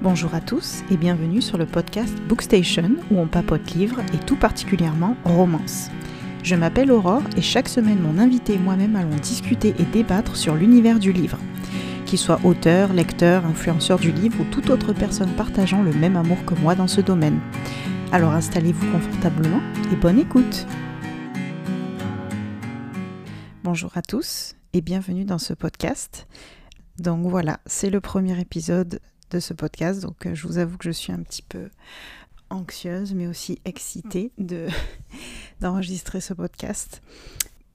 Bonjour à tous et bienvenue sur le podcast Bookstation où on papote livres et tout particulièrement romance. Je m'appelle Aurore et chaque semaine mon invité et moi-même allons discuter et débattre sur l'univers du livre. Qu'il soit auteur, lecteur, influenceur du livre ou toute autre personne partageant le même amour que moi dans ce domaine. Alors installez-vous confortablement et bonne écoute Bonjour à tous et bienvenue dans ce podcast. Donc voilà, c'est le premier épisode de ce podcast. Donc euh, je vous avoue que je suis un petit peu anxieuse, mais aussi excitée de d'enregistrer ce podcast.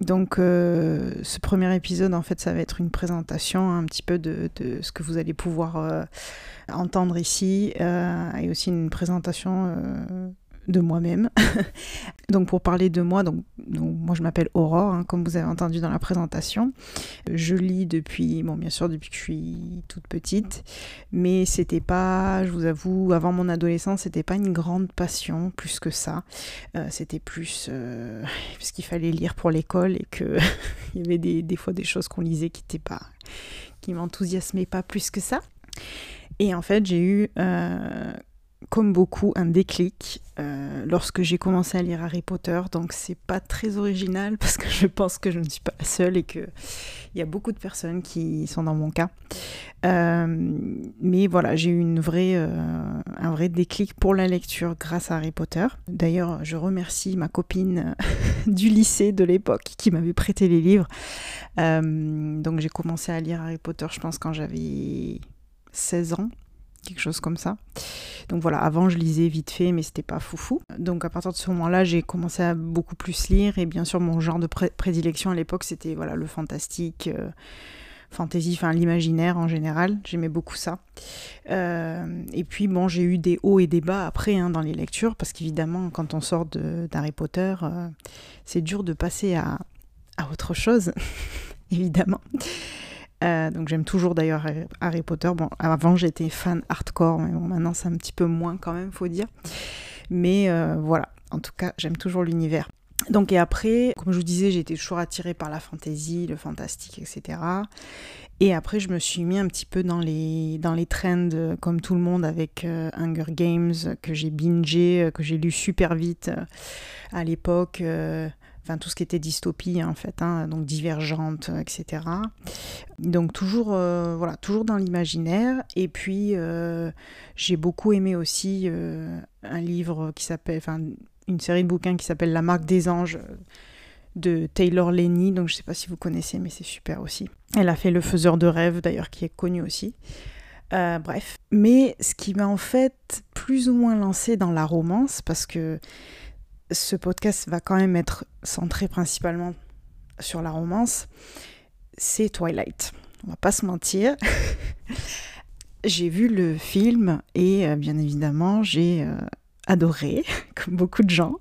Donc euh, ce premier épisode, en fait, ça va être une présentation un petit peu de, de ce que vous allez pouvoir euh, entendre ici, et aussi une présentation de moi-même. donc pour parler de moi, donc, moi je m'appelle Aurore, hein, comme vous avez entendu dans la présentation. Je lis depuis, bon bien sûr depuis que je suis toute petite, mais c'était pas, je vous avoue, avant mon adolescence, c'était pas une grande passion, plus que ça. Euh, c'était plus euh, parce qu'il fallait lire pour l'école et que il y avait des, fois des choses qu'on lisait qui n'étaient pas, qui m'enthousiasmaient pas plus que ça. Et en fait, j'ai eu euh, comme beaucoup, un déclic euh, lorsque j'ai commencé à lire Harry Potter. Donc c'est pas très original parce que je pense que je ne suis pas la seule et qu'il y a beaucoup de personnes qui sont dans mon cas. Euh, mais voilà, j'ai eu une vraie, euh, un vrai déclic pour la lecture grâce à Harry Potter. D'ailleurs, je remercie ma copine du lycée de l'époque qui m'avait prêté les livres. donc j'ai commencé à lire Harry Potter, je pense, quand j'avais 16 ans quelque chose comme ça. Donc voilà, avant je lisais vite fait, mais c'était pas foufou. Donc à partir de ce moment-là, j'ai commencé à beaucoup plus lire, et bien sûr mon genre de prédilection à l'époque, c'était voilà le fantastique, euh, fantasy, enfin l'imaginaire en général. J'aimais beaucoup ça. Euh, et puis bon, j'ai eu des hauts et des bas après hein, dans les lectures, parce qu'évidemment, quand on sort d'Harry Potter, euh, c'est dur de passer à, à autre chose, évidemment. Euh, donc j'aime toujours d'ailleurs Harry Potter. Bon, avant j'étais fan hardcore, mais bon, maintenant c'est un petit peu moins quand même, faut dire. Mais euh, voilà, en tout cas, j'aime toujours l'univers. Donc et après, comme je vous disais, j'étais toujours attirée par la fantasy, le fantastique, etc. Et après, je me suis mis un petit peu dans les, dans les trends, comme tout le monde, avec euh, Hunger Games, que j'ai bingé, que j'ai lu super vite à l'époque enfin tout ce qui était dystopie hein, en fait, hein, donc divergente, etc. Donc toujours, euh, voilà, toujours dans l'imaginaire. Et puis euh, j'ai beaucoup aimé aussi euh, un livre qui s'appelle, enfin une série de bouquins qui s'appelle La marque des anges de Taylor Lenny. Donc je sais pas si vous connaissez, mais c'est super aussi. Elle a fait Le Faiseur de rêves d'ailleurs, qui est connu aussi. bref, mais ce qui m'a en fait plus ou moins lancé dans la romance, parce que ce podcast va quand même être centré principalement sur la romance, c'est Twilight. On va pas se mentir. j'ai vu le film et euh, bien évidemment j'ai euh, adoré, comme beaucoup de gens.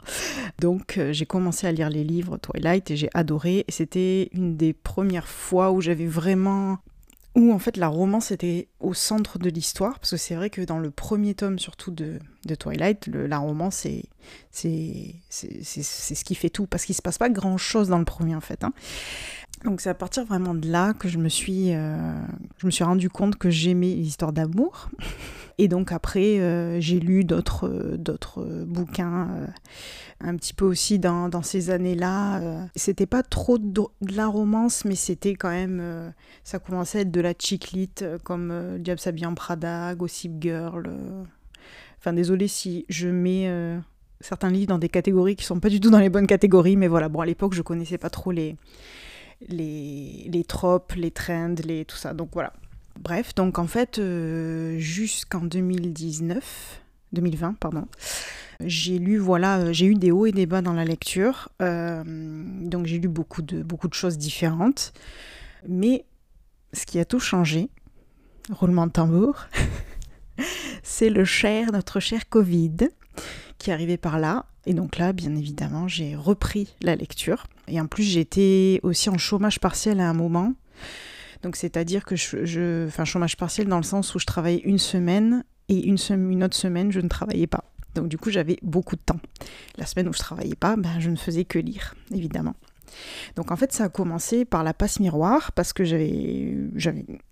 Donc euh, j'ai commencé à lire les livres Twilight et j'ai adoré. Et c'était une des premières fois où j'avais vraiment où en fait la romance était au centre de l'histoire, parce que c'est vrai que dans le premier tome surtout de, Twilight, la romance c'est, ce qui fait tout, parce qu'il se passe pas grand chose dans le premier en fait. Hein. Donc c'est à partir vraiment de là que je me suis, euh, je me suis rendu compte que j'aimais l'histoire d'amour. Et donc après, euh, j'ai lu d'autres, bouquins, euh, un petit peu aussi dans, dans ces années-là. c'était pas trop de, la romance, mais c'était quand même, ça commençait à être de la chiclite, comme Diable s'habille en Prada, Gossip Girl. Enfin désolé si je mets certains livres dans des catégories qui sont pas du tout dans les bonnes catégories, mais voilà, bon à l'époque je connaissais pas trop les les, les tropes, les trends, les, tout ça. Donc voilà. Bref, donc en fait, euh, jusqu'en 2019, 2020, pardon, j'ai lu, voilà, euh, j'ai eu des hauts et des bas dans la lecture. Euh, donc j'ai lu beaucoup de, beaucoup de choses différentes. Mais ce qui a tout changé, roulement de tambour, c'est le cher, notre cher Covid, qui arrivé par là. Et donc là, bien évidemment, j'ai repris la lecture. Et en plus, j'étais aussi en chômage partiel à un moment. Donc c'est-à-dire que je, Enfin, chômage partiel dans le sens où je travaillais une semaine et une, une autre semaine, je ne travaillais pas. Donc du coup, j'avais beaucoup de temps. La semaine où je travaillais pas, ben, je ne faisais que lire, évidemment. Donc en fait, ça a commencé par la passe miroir, parce que j'avais,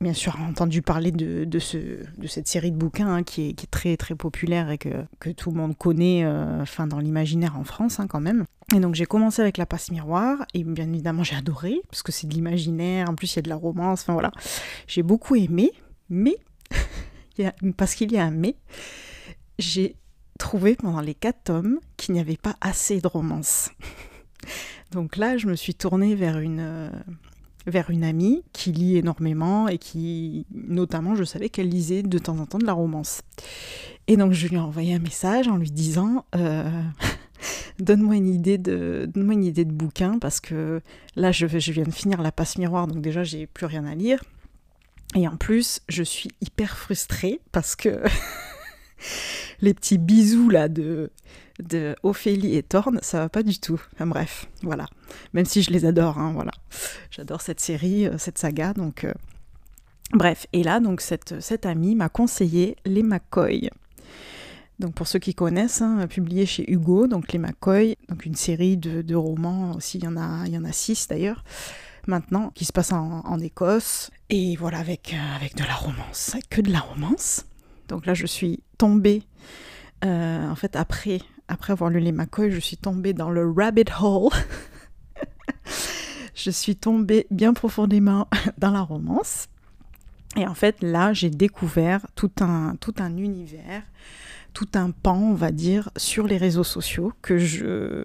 bien sûr entendu parler de, de, ce, de cette série de bouquins hein, qui, est, qui, est, très très populaire et que, que tout le monde connaît euh, enfin, dans l'imaginaire en France hein, quand même. Et donc j'ai commencé avec la passe miroir, et bien évidemment j'ai adoré, parce que c'est de l'imaginaire, en plus il y a de la romance, enfin voilà. J'ai beaucoup aimé, mais, parce qu'il y a un mais, j'ai trouvé pendant les quatre tomes qu'il n'y avait pas assez de romance. Donc là, je me suis tournée vers une, euh, vers une amie qui lit énormément et qui, notamment, je savais qu'elle lisait de temps en temps de la romance. Et donc je lui ai envoyé un message en lui disant euh, donne-moi une idée de donne-moi une idée de bouquin parce que là je, je viens de finir la passe miroir donc déjà j'ai plus rien à lire et en plus je suis hyper frustrée parce que les petits bisous là de de Ophélie et Thorne, ça va pas du tout. Bref, voilà. Même si je les adore, hein, voilà. J'adore cette série, euh, cette saga, donc... Euh, bref, et là, donc, cette, cette amie m'a conseillé Les McCoy. Donc pour ceux qui connaissent, hein, publié chez Hugo, donc Les McCoy, donc une série de, romans aussi, il y en a, y en a six d'ailleurs, maintenant, qui se passe en, Écosse, et voilà, avec, euh, avec de la romance, que de la romance. Donc là, je suis tombée, en fait, après après avoir lu les McCoy, je suis tombée dans le rabbit hole. je suis tombée bien profondément dans la romance. Et en fait, là, j'ai découvert tout un, univers, tout un pan, on va dire, sur les réseaux sociaux que je,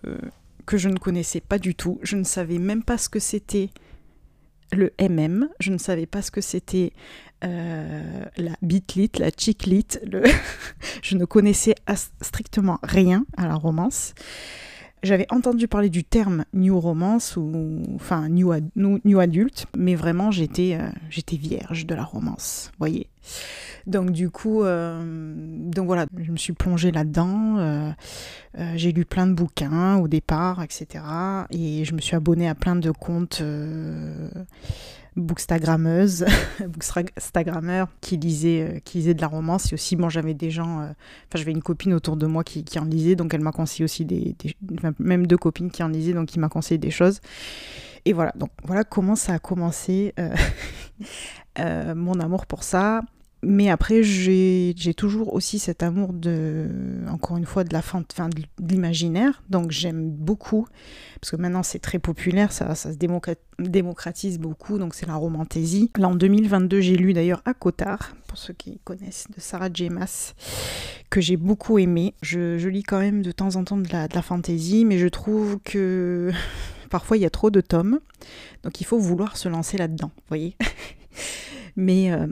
que je ne connaissais pas du tout. Je ne savais même pas ce que c'était le MM, je ne savais pas ce que c'était euh, la bitlit, la chicklit, je ne connaissais strictement rien à la romance. J'avais entendu parler du terme new romance ou enfin new, new, adulte, mais vraiment j'étais euh, j'étais vierge de la romance, voyez. Donc du coup, euh, donc voilà, je me suis plongée là-dedans. j'ai lu plein de bouquins au départ, etc. Et je me suis abonnée à plein de comptes bookstagrammeuse, bookstagrammeur qui lisait, euh, qui lisait de la romance. Et aussi, bon, j'avais des gens, euh, enfin, j'avais une copine autour de moi qui, qui en lisait, donc elle m'a conseillé aussi des, même deux copines qui en lisaient, donc qui m'a conseillé des choses. Et voilà, donc voilà comment ça a commencé euh, mon amour pour ça. Mais après, j'ai toujours aussi cet amour de, encore une fois, de la de l'imaginaire. Donc j'aime beaucoup, parce que maintenant c'est très populaire, ça, ça se démocratise beaucoup, donc c'est la romantaisie. Là en 2022, j'ai lu d'ailleurs À Cotard, pour ceux qui connaissent, de Sarah J. Maas, que j'ai beaucoup aimé. Je, lis quand même de temps en temps de la, de la fantaisie, mais je trouve que parfois il y a trop de tomes, donc il faut vouloir se lancer là-dedans, vous voyez mais euh,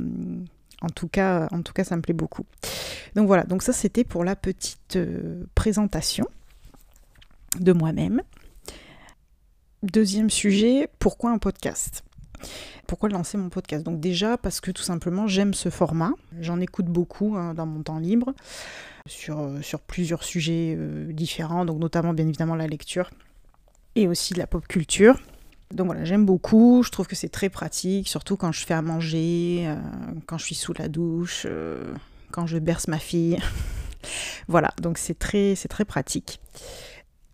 en tout cas, en tout cas, ça me plaît beaucoup. Donc voilà, donc ça c'était pour la petite euh, présentation de moi-même. Deuxième sujet, pourquoi un podcast? Pourquoi lancer mon podcast? Donc déjà parce que tout simplement j'aime ce format, j'en écoute beaucoup hein, dans mon temps libre sur, euh, plusieurs sujets euh, différents, donc notamment bien évidemment la lecture et aussi la pop culture. Donc voilà, j'aime beaucoup, je trouve que c'est très pratique, surtout quand je fais à manger, euh, quand je suis sous la douche, euh, quand je berce ma fille. voilà, donc c'est très, très pratique.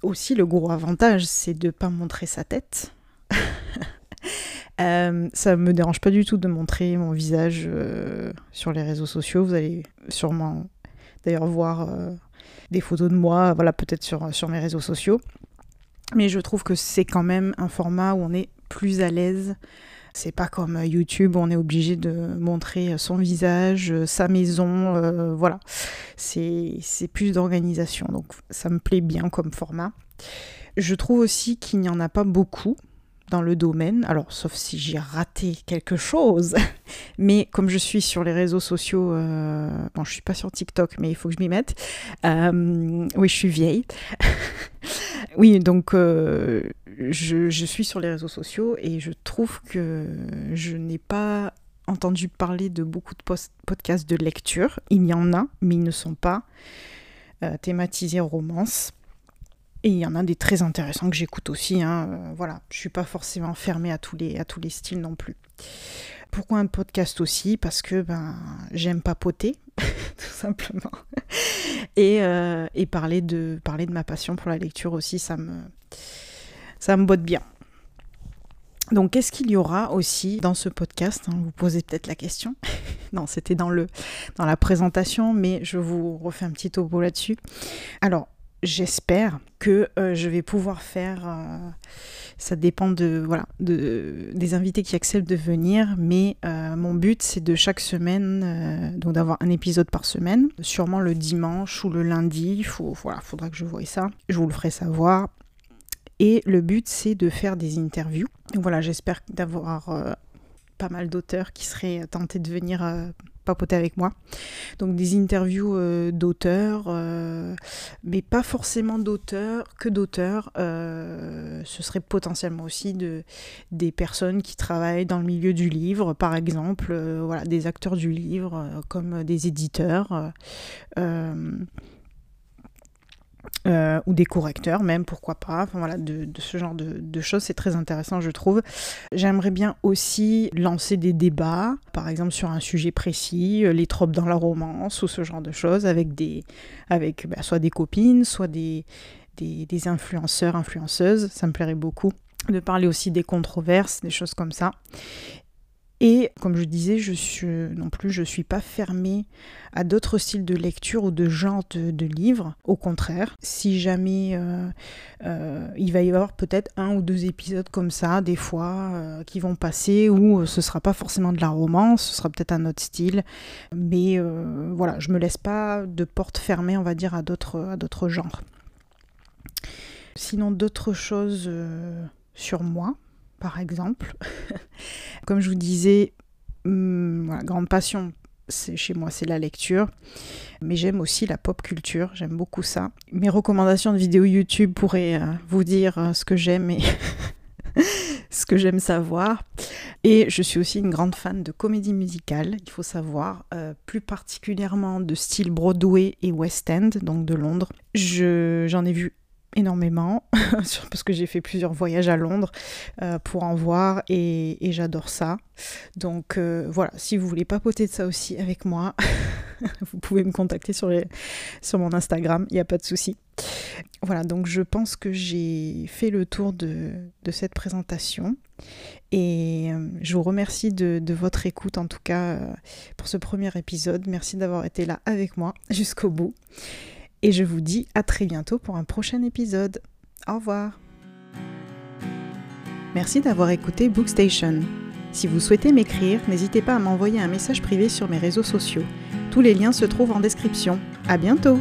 Aussi, le gros avantage, c'est de ne pas montrer sa tête. euh, ça me dérange pas du tout de montrer mon visage euh, sur les réseaux sociaux. Vous allez sûrement d'ailleurs voir des photos de moi, voilà, peut-être sur, sur mes réseaux sociaux. Mais je trouve que c'est quand même un format où on est plus à l'aise. C'est pas comme euh, YouTube où on est obligé de montrer son visage, euh, sa maison, euh, voilà. C'est plus d'organisation, donc ça me plaît bien comme format. Je trouve aussi qu'il n'y en a pas beaucoup dans le domaine, alors sauf si j'ai raté quelque chose, mais comme je suis sur les réseaux sociaux, bon je suis pas sur TikTok, mais il faut que je m'y mette, oui je suis vieille, oui, donc euh, je, suis sur les réseaux sociaux et je trouve que je n'ai pas entendu parler de beaucoup de podcasts de lecture. Il y en a, mais ils ne sont pas euh, thématisés romance. Et il y en a des très intéressants que j'écoute aussi. Hein. Euh, voilà, je suis pas forcément fermée à tous les, à tous les styles non plus. Pourquoi un podcast aussi? Parce que ben, j'aime papoter, tout simplement. Et, euh, et, parler, de, parler de ma passion pour la lecture aussi, ça me, ça me botte bien. Donc, qu'est-ce qu'il y aura aussi dans ce podcast? Hein, Vous posez peut-être la question. non, c'était dans, dans la présentation, mais je vous refais un petit topo là-dessus. Alors, j'espère que euh, je vais pouvoir faire. Euh, ça dépend de voilà de, des invités qui acceptent de venir, mais euh, mon but c'est de chaque semaine donc d'avoir un épisode par semaine, sûrement le dimanche ou le lundi. Il faut voilà, faudra que je voie ça. Je vous le ferai savoir. Et le but, c'est de faire des interviews. voilà, j'espère d'avoir pas mal d'auteurs qui seraient tentés de venir avec moi. Donc des interviews euh, d'auteurs, mais pas forcément d'auteurs, que d'auteurs. ce serait potentiellement aussi de, des personnes qui travaillent dans le milieu du livre, par exemple, voilà, des acteurs du livre, comme des éditeurs. Euh, ou des correcteurs même, pourquoi pas, enfin, voilà, de, ce genre de, choses, c'est très intéressant je trouve. J'aimerais bien aussi lancer des débats, par exemple sur un sujet précis, euh, les tropes dans la romance ou ce genre de choses, avec, des, avec bah, soit des copines, soit des, des, des influenceurs, influenceuses, ça me plairait beaucoup de parler aussi des controverses, des choses comme ça. Et comme je disais, je suis non plus, je suis pas fermée à d'autres styles de lecture ou de genre de, livres. Au contraire, si jamais euh, euh, il va y avoir peut-être un ou deux épisodes comme ça, des fois, euh, qui vont passer où ce sera pas forcément de la romance, ce sera peut-être un autre style. Mais voilà, je me laisse pas de porte fermée, on va dire, à d'autres, à d'autres genres. Sinon, d'autres choses sur moi par exemple. Comme je vous disais, hum, grande passion chez moi, c'est la lecture. Mais j'aime aussi la pop culture, j'aime beaucoup ça. Mes recommandations de vidéos YouTube pourraient euh, vous dire euh, ce que j'aime et ce que j'aime savoir. Et je suis aussi une grande fan de comédie musicale, il faut savoir, euh, plus particulièrement de style Broadway et West End, donc de Londres. J'en ai vu énormément parce que j'ai fait plusieurs voyages à Londres euh, pour en voir et, j'adore ça. Donc euh, voilà, si vous voulez papoter de ça aussi avec moi, vous pouvez me contacter sur, sur mon Instagram, il n'y a pas de souci. Voilà, donc je pense que j'ai fait le tour de, de cette présentation et euh, je vous remercie de, de, votre écoute en tout cas pour ce premier épisode. Merci d'avoir été là avec moi jusqu'au bout. Et je vous dis à très bientôt pour un prochain épisode. Au revoir. Merci d'avoir écouté Bookstation. Si vous souhaitez m'écrire, n'hésitez pas à m'envoyer un message privé sur mes réseaux sociaux. Tous les liens se trouvent en description. À bientôt!